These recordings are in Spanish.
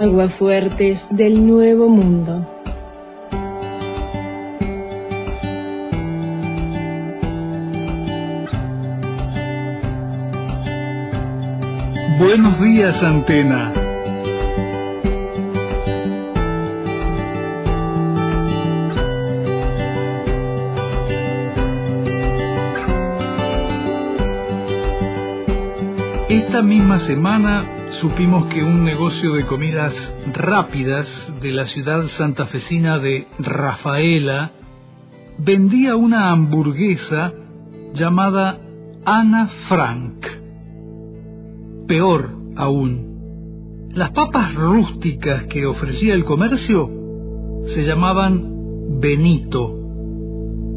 Aguafuertes del Nuevo Mundo. Buenos días, Antena. Misma semana supimos que un negocio de comidas rápidas de la ciudad santafesina de Rafaela vendía una hamburguesa llamada Ana Frank. Peor aún, las papas rústicas que ofrecía el comercio se llamaban Benito,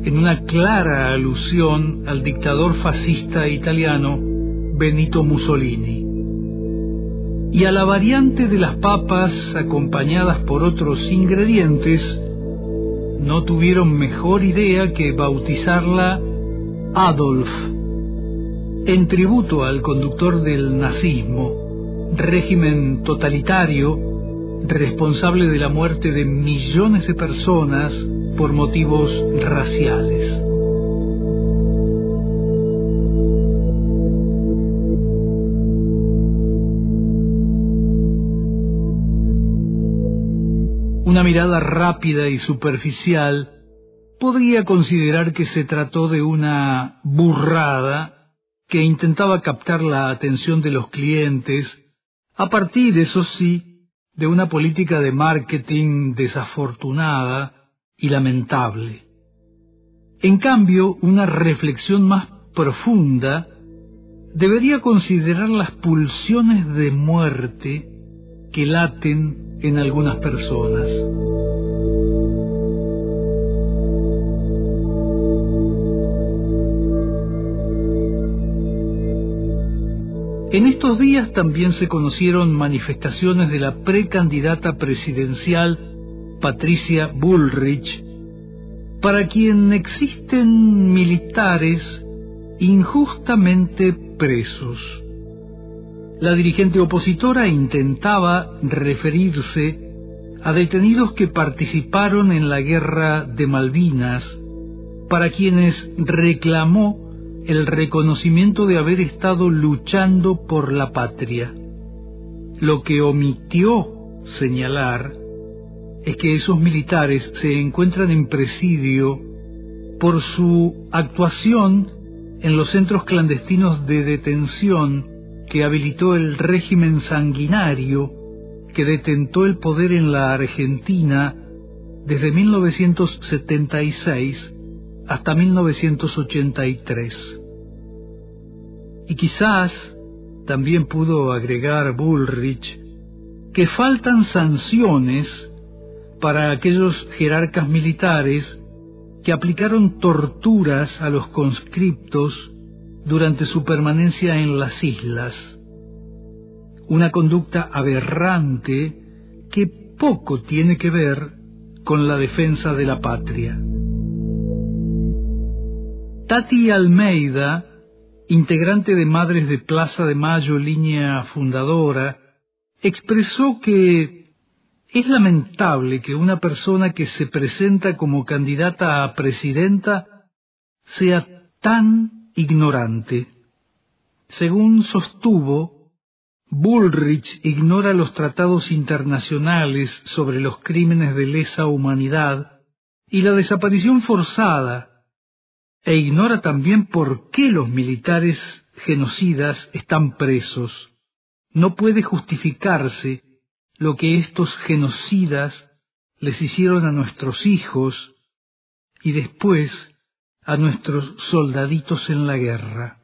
en una clara alusión al dictador fascista italiano Benito Mussolini. Y a la variante de las papas acompañadas por otros ingredientes, no tuvieron mejor idea que bautizarla Adolf, en tributo al conductor del nazismo, régimen totalitario responsable de la muerte de millones de personas por motivos raciales. Una mirada rápida y superficial podría considerar que se trató de una burrada que intentaba captar la atención de los clientes a partir, eso sí, de una política de marketing desafortunada y lamentable. En cambio, una reflexión más profunda debería considerar las pulsiones de muerte que laten en algunas personas. En estos días también se conocieron manifestaciones de la precandidata presidencial Patricia Bullrich, para quien existen militares injustamente presos. La dirigente opositora intentaba referirse a detenidos que participaron en la guerra de Malvinas, para quienes reclamó el reconocimiento de haber estado luchando por la patria. Lo que omitió señalar es que esos militares se encuentran en presidio por su actuación en los centros clandestinos de detención que habilitó el régimen sanguinario que detentó el poder en la Argentina desde 1976 hasta 1983. Y quizás también pudo agregar Bullrich que faltan sanciones para aquellos jerarcas militares que aplicaron torturas a los conscriptos durante su permanencia en las islas. Una conducta aberrante que poco tiene que ver con la defensa de la patria. Tati Almeida, integrante de Madres de Plaza de Mayo, línea fundadora, expresó que es lamentable que una persona que se presenta como candidata a presidenta sea tan ignorante. Según sostuvo, Bullrich ignora los tratados internacionales sobre los crímenes de lesa humanidad y la desaparición forzada e ignora también por qué los militares genocidas están presos. No puede justificarse lo que estos genocidas les hicieron a nuestros hijos y después a nuestros soldaditos en la guerra.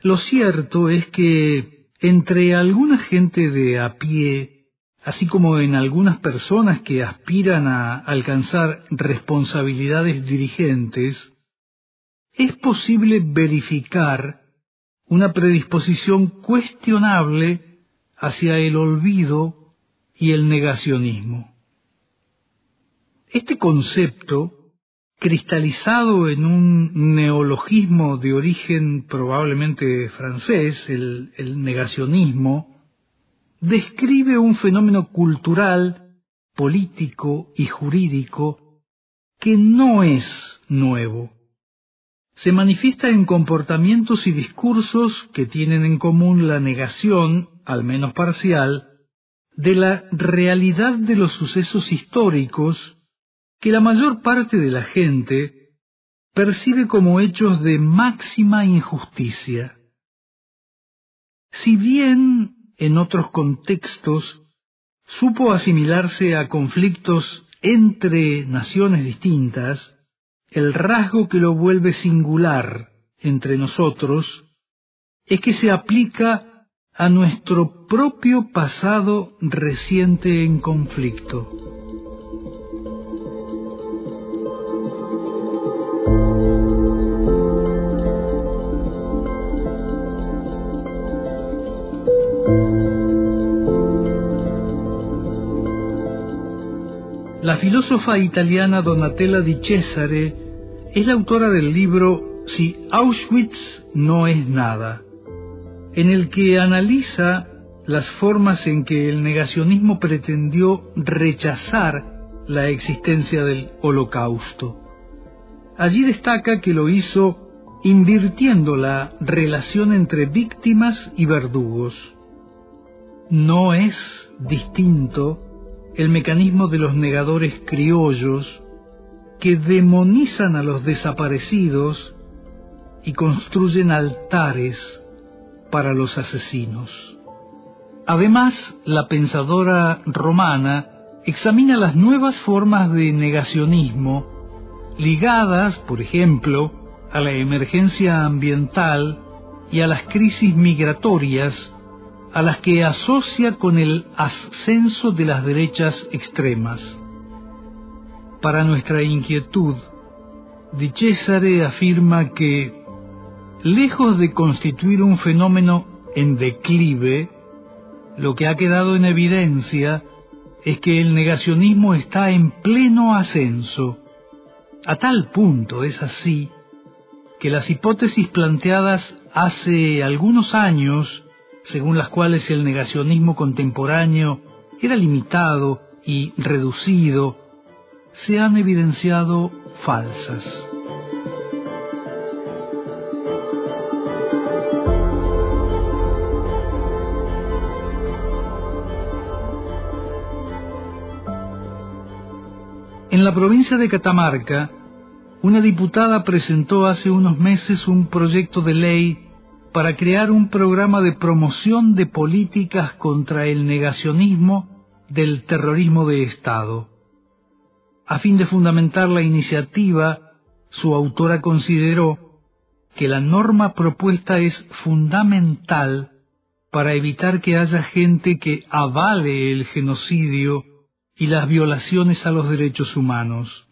Lo cierto es que entre alguna gente de a pie así como en algunas personas que aspiran a alcanzar responsabilidades dirigentes, es posible verificar una predisposición cuestionable hacia el olvido y el negacionismo. Este concepto, cristalizado en un neologismo de origen probablemente francés, el, negacionismo, describe un fenómeno cultural, político y jurídico que no es nuevo. Se manifiesta en comportamientos y discursos que tienen en común la negación, al menos parcial, de la realidad de los sucesos históricos que la mayor parte de la gente percibe como hechos de máxima injusticia. Si bien en otros contextos supo asimilarse a conflictos entre naciones distintas, el rasgo que lo vuelve singular entre nosotros es que se aplica a nuestro propio pasado reciente en conflicto. La filósofa italiana Donatella di Cesare es la autora del libro Si Auschwitz no es nada, en el que analiza las formas en que el negacionismo pretendió rechazar la existencia del holocausto. Allí destaca que lo hizo invirtiendo la relación entre víctimas y verdugos. No es distinto el mecanismo de los negadores criollos que demonizan a los desaparecidos y construyen altares para los asesinos. Además, la pensadora romana examina las nuevas formas de negacionismo ligadas, por ejemplo, a la emergencia ambiental y a las crisis migratorias a las que asocia con el ascenso de las derechas extremas. Para nuestra inquietud, Di Cesare afirma que, lejos de constituir un fenómeno en declive, lo que ha quedado en evidencia es que el negacionismo está en pleno ascenso. A tal punto es así que las hipótesis planteadas hace algunos años según las cuales el negacionismo contemporáneo era limitado y reducido, se han evidenciado falsas. En la provincia de Catamarca, una diputada presentó hace unos meses un proyecto de ley para crear un programa de promoción de políticas contra el negacionismo del terrorismo de Estado. A fin de fundamentar la iniciativa, su autora consideró que la norma propuesta es fundamental para evitar que haya gente que avale el genocidio y las violaciones a los derechos humanos.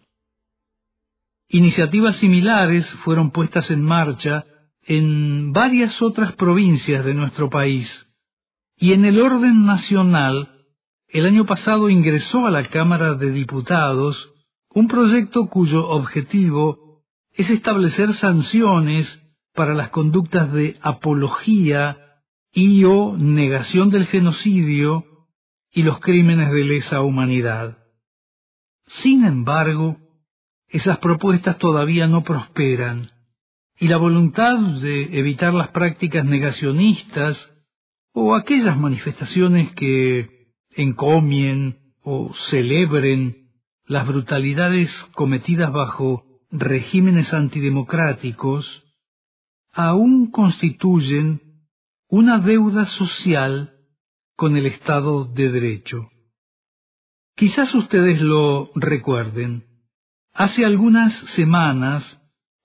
Iniciativas similares fueron puestas en marcha en varias otras provincias de nuestro país. Y en el orden nacional, el año pasado ingresó a la Cámara de Diputados un proyecto cuyo objetivo es establecer sanciones para las conductas de apología y o negación del genocidio y los crímenes de lesa humanidad. Sin embargo, esas propuestas todavía no prosperan y la voluntad de evitar las prácticas negacionistas o aquellas manifestaciones que encomien o celebren las brutalidades cometidas bajo regímenes antidemocráticos, aún constituyen una deuda social con el Estado de Derecho. Quizás ustedes lo recuerden. Hace algunas semanas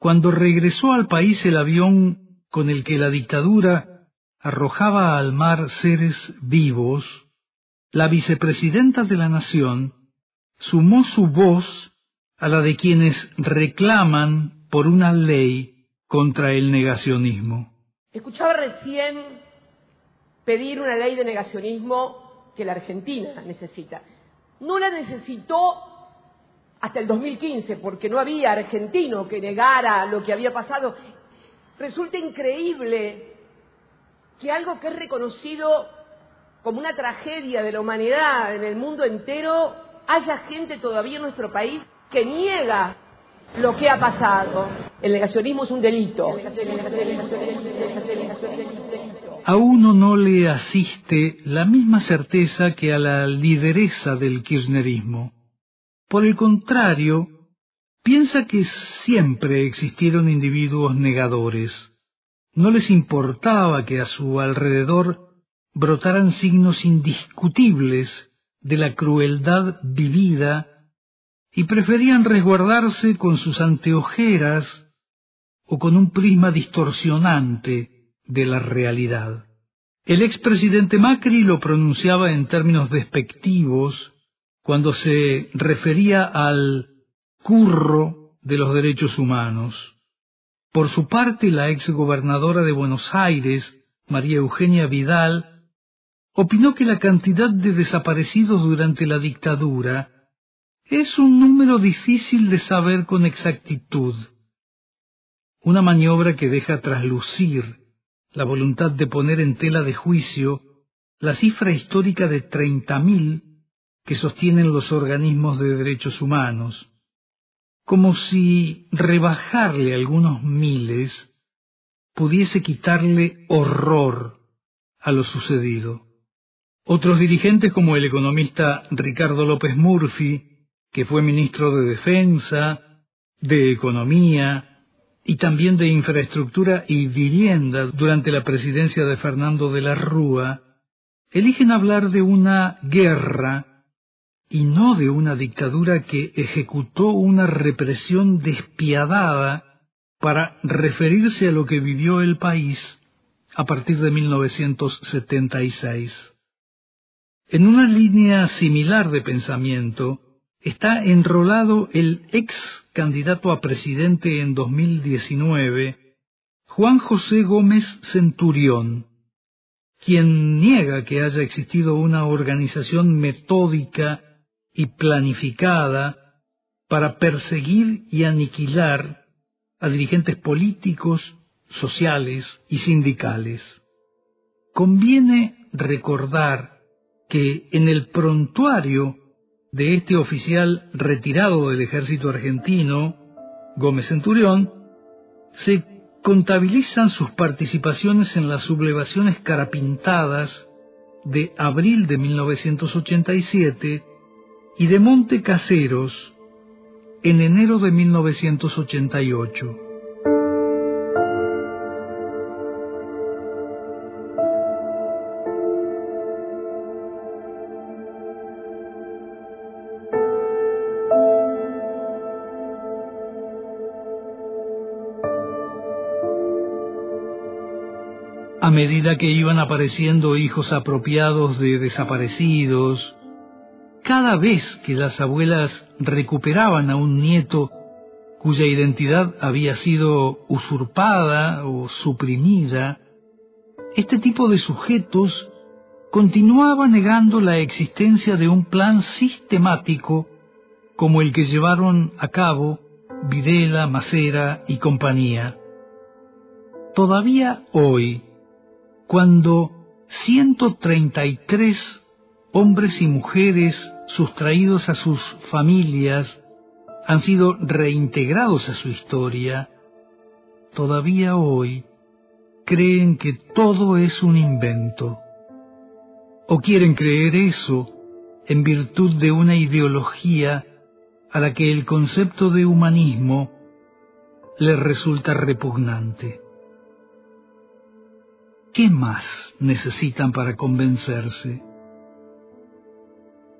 cuando regresó al país el avión con el que la dictadura arrojaba al mar seres vivos, la vicepresidenta de la Nación sumó su voz a la de quienes reclaman por una ley contra el negacionismo. Escuchaba recién pedir una ley de negacionismo que la Argentina necesita. No la necesitó hasta el 2015, porque no había argentino que negara lo que había pasado. Resulta increíble que algo que es reconocido como una tragedia de la humanidad en el mundo entero, haya gente todavía en nuestro país que niega lo que ha pasado. El negacionismo es un delito. A uno no le asiste la misma certeza que a la lideresa del kirchnerismo. Por el contrario, piensa que siempre existieron individuos negadores. No les importaba que a su alrededor brotaran signos indiscutibles de la crueldad vivida y preferían resguardarse con sus anteojeras o con un prisma distorsionante de la realidad. El expresidente Macri lo pronunciaba en términos despectivos cuando se refería al curro de los derechos humanos. Por su parte, la exgobernadora de Buenos Aires, María Eugenia Vidal, opinó que la cantidad de desaparecidos durante la dictadura es un número difícil de saber con exactitud. Una maniobra que deja traslucir la voluntad de poner en tela de juicio la cifra histórica de treinta mil que sostienen los organismos de derechos humanos, como si rebajarle algunos miles pudiese quitarle horror a lo sucedido. Otros dirigentes como el economista Ricardo López Murphy que fue ministro de Defensa, de Economía y también de Infraestructura y Vivienda durante la presidencia de Fernando de la Rúa, eligen hablar de una guerra y no de una dictadura que ejecutó una represión despiadada para referirse a lo que vivió el país a partir de 1976. En una línea similar de pensamiento, está enrolado el ex candidato a presidente en 2019, Juan José Gómez Centurión, quien niega que haya existido una organización metódica y planificada para perseguir y aniquilar a dirigentes políticos, sociales y sindicales. Conviene recordar que en el prontuario de este oficial retirado del ejército argentino, Gómez Centurión, se contabilizan sus participaciones en las sublevaciones carapintadas de abril de 1987 y de Monte Caseros en enero de 1988. a medida que iban apareciendo hijos apropiados de desaparecidos, cada vez que las abuelas recuperaban a un nieto cuya identidad había sido usurpada o suprimida, este tipo de sujetos continuaba negando la existencia de un plan sistemático como el que llevaron a cabo Videla, Macera y compañía. Todavía hoy, cuando 133 hombres y mujeres sustraídos a sus familias han sido reintegrados a su historia, todavía hoy creen que todo es un invento. O quieren creer eso en virtud de una ideología a la que el concepto de humanismo les resulta repugnante. ¿Qué más necesitan para convencerse?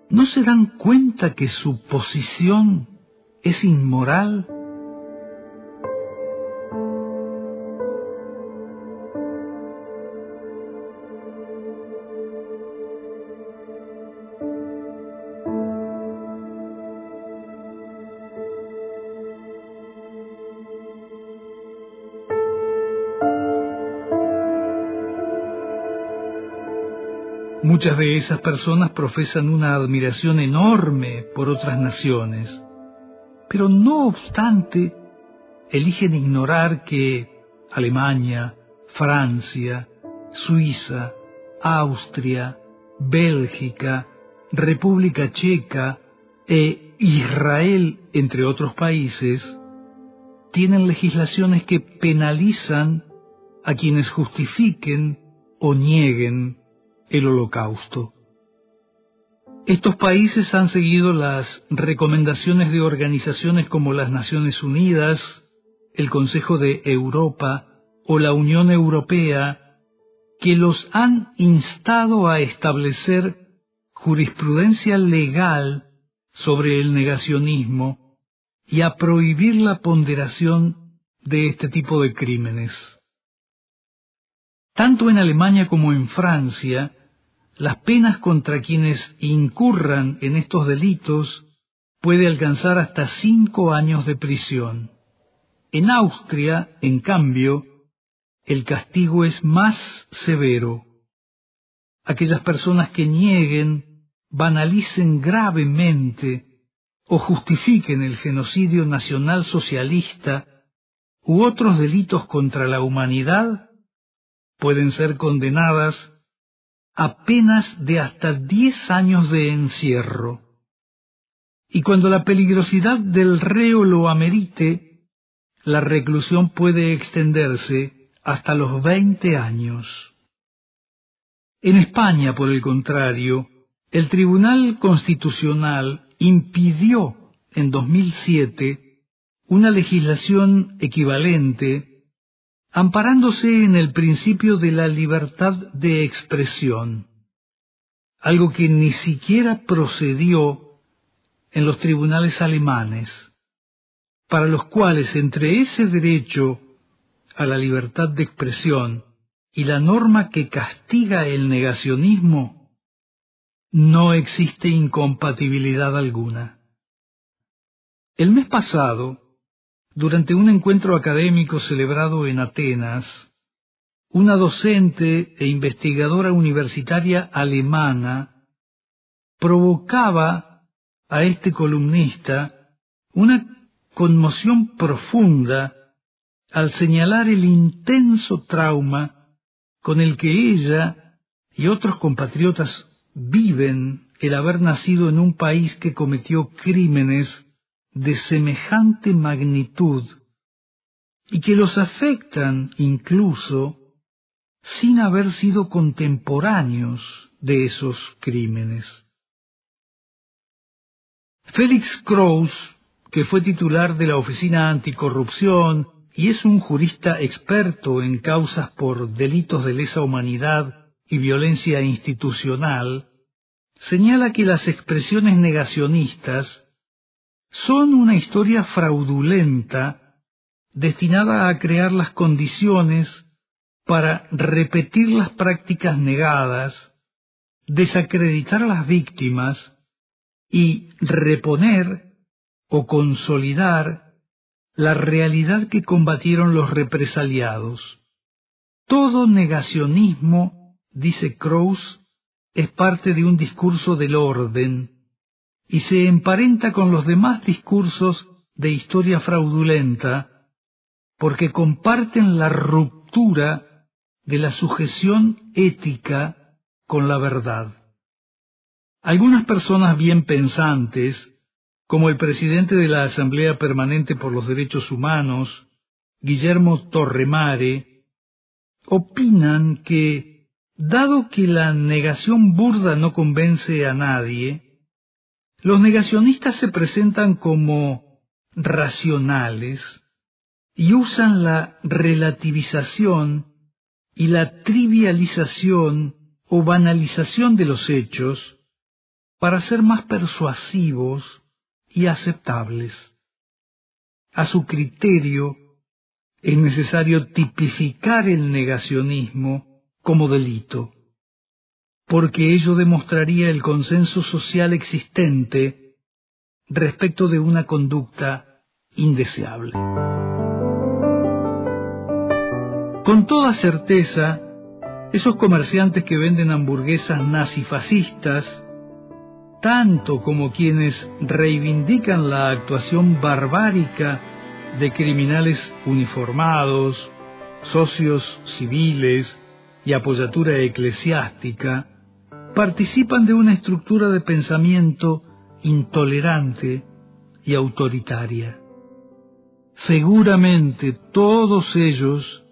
¿No se dan cuenta que su posición es inmoral? Muchas de esas personas profesan una admiración enorme por otras naciones, pero no obstante eligen ignorar que Alemania, Francia, Suiza, Austria, Bélgica, República Checa e Israel, entre otros países, tienen legislaciones que penalizan a quienes justifiquen o nieguen el holocausto. Estos países han seguido las recomendaciones de organizaciones como las Naciones Unidas, el Consejo de Europa o la Unión Europea, que los han instado a establecer jurisprudencia legal sobre el negacionismo y a prohibir la ponderación de este tipo de crímenes. Tanto en Alemania como en Francia, las penas contra quienes incurran en estos delitos puede alcanzar hasta cinco años de prisión. En Austria, en cambio, el castigo es más severo. Aquellas personas que nieguen, banalicen gravemente o justifiquen el genocidio nacional socialista u otros delitos contra la humanidad pueden ser condenadas a penas de hasta diez años de encierro. Y cuando la peligrosidad del reo lo amerite, la reclusión puede extenderse hasta los veinte años. En España, por el contrario, el Tribunal Constitucional impidió en 2007 una legislación equivalente amparándose en el principio de la libertad de expresión, algo que ni siquiera procedió en los tribunales alemanes, para los cuales entre ese derecho a la libertad de expresión y la norma que castiga el negacionismo, no existe incompatibilidad alguna. El mes pasado, durante un encuentro académico celebrado en Atenas, una docente e investigadora universitaria alemana provocaba a este columnista una conmoción profunda al señalar el intenso trauma con el que ella y otros compatriotas viven el haber nacido en un país que cometió crímenes de semejante magnitud y que los afectan incluso sin haber sido contemporáneos de esos crímenes. Félix Kraus, que fue titular de la Oficina Anticorrupción y es un jurista experto en causas por delitos de lesa humanidad y violencia institucional, señala que las expresiones negacionistas son una historia fraudulenta destinada a crear las condiciones para repetir las prácticas negadas, desacreditar a las víctimas y reponer o consolidar la realidad que combatieron los represaliados. Todo negacionismo, dice Krauss, es parte de un discurso del orden, y se emparenta con los demás discursos de historia fraudulenta porque comparten la ruptura de la sujeción ética con la verdad. Algunas personas bien pensantes, como el presidente de la Asamblea Permanente por los Derechos Humanos, Guillermo Torremare, opinan que, dado que la negación burda no convence a nadie, los negacionistas se presentan como racionales y usan la relativización y la trivialización o banalización de los hechos para ser más persuasivos y aceptables. A su criterio, es necesario tipificar el negacionismo como delito porque ello demostraría el consenso social existente respecto de una conducta indeseable. Con toda certeza, esos comerciantes que venden hamburguesas nazifascistas, tanto como quienes reivindican la actuación barbárica de criminales uniformados, socios civiles y apoyatura eclesiástica, participan de una estructura de pensamiento intolerante y autoritaria. Seguramente todos ellos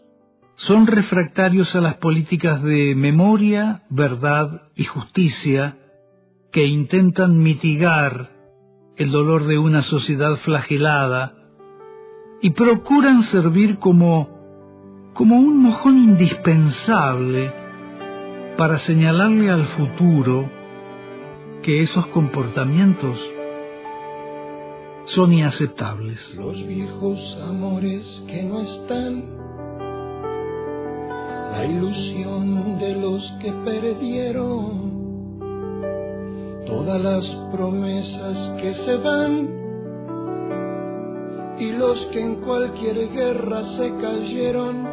son refractarios a las políticas de memoria, verdad y justicia que intentan mitigar el dolor de una sociedad flagelada y procuran servir como, como un mojón indispensable para señalarle al futuro que esos comportamientos son inaceptables. Los viejos amores que no están, la ilusión de los que perdieron, todas las promesas que se van y los que en cualquier guerra se cayeron,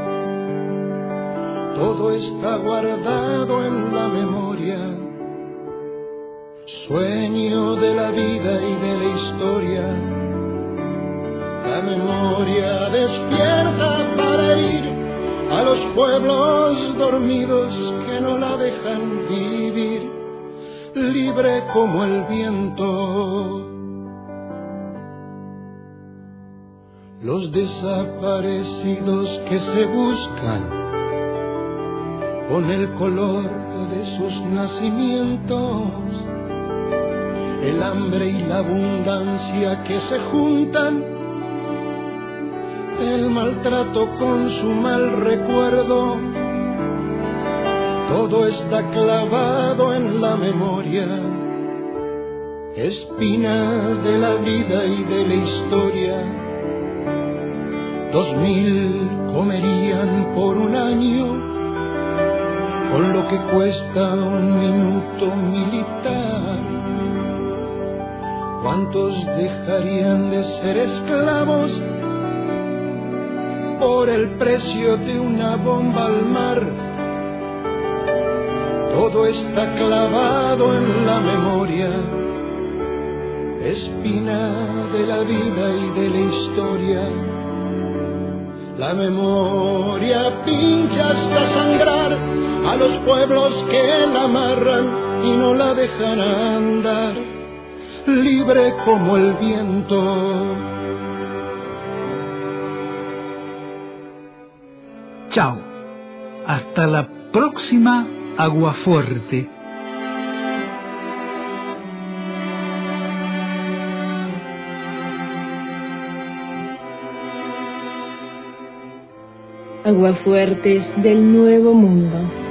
Todo está guardado en la memoria sueño de la vida y de la historia. La memoria despierta para ir a los pueblos dormidos que no la dejan vivir, libre como el viento. Los desaparecidos que se buscan con el color de sus nacimientos. El hambre y la abundancia que se juntan, el maltrato con su mal recuerdo, todo está clavado en la memoria, espina de la vida y de la historia. Dos mil comerían por un año con lo que cuesta un minuto militar ¿Cuántos dejarían de ser esclavos por el precio de una bomba al mar? Todo está clavado en la memoria, espina de la vida y de la historia. La memoria pincha hasta sangrar a los pueblos que la amarran y no la dejan andar libre como el viento. Chao. Hasta la próxima agua fuerte. Aguafuertes del Nuevo Mundo.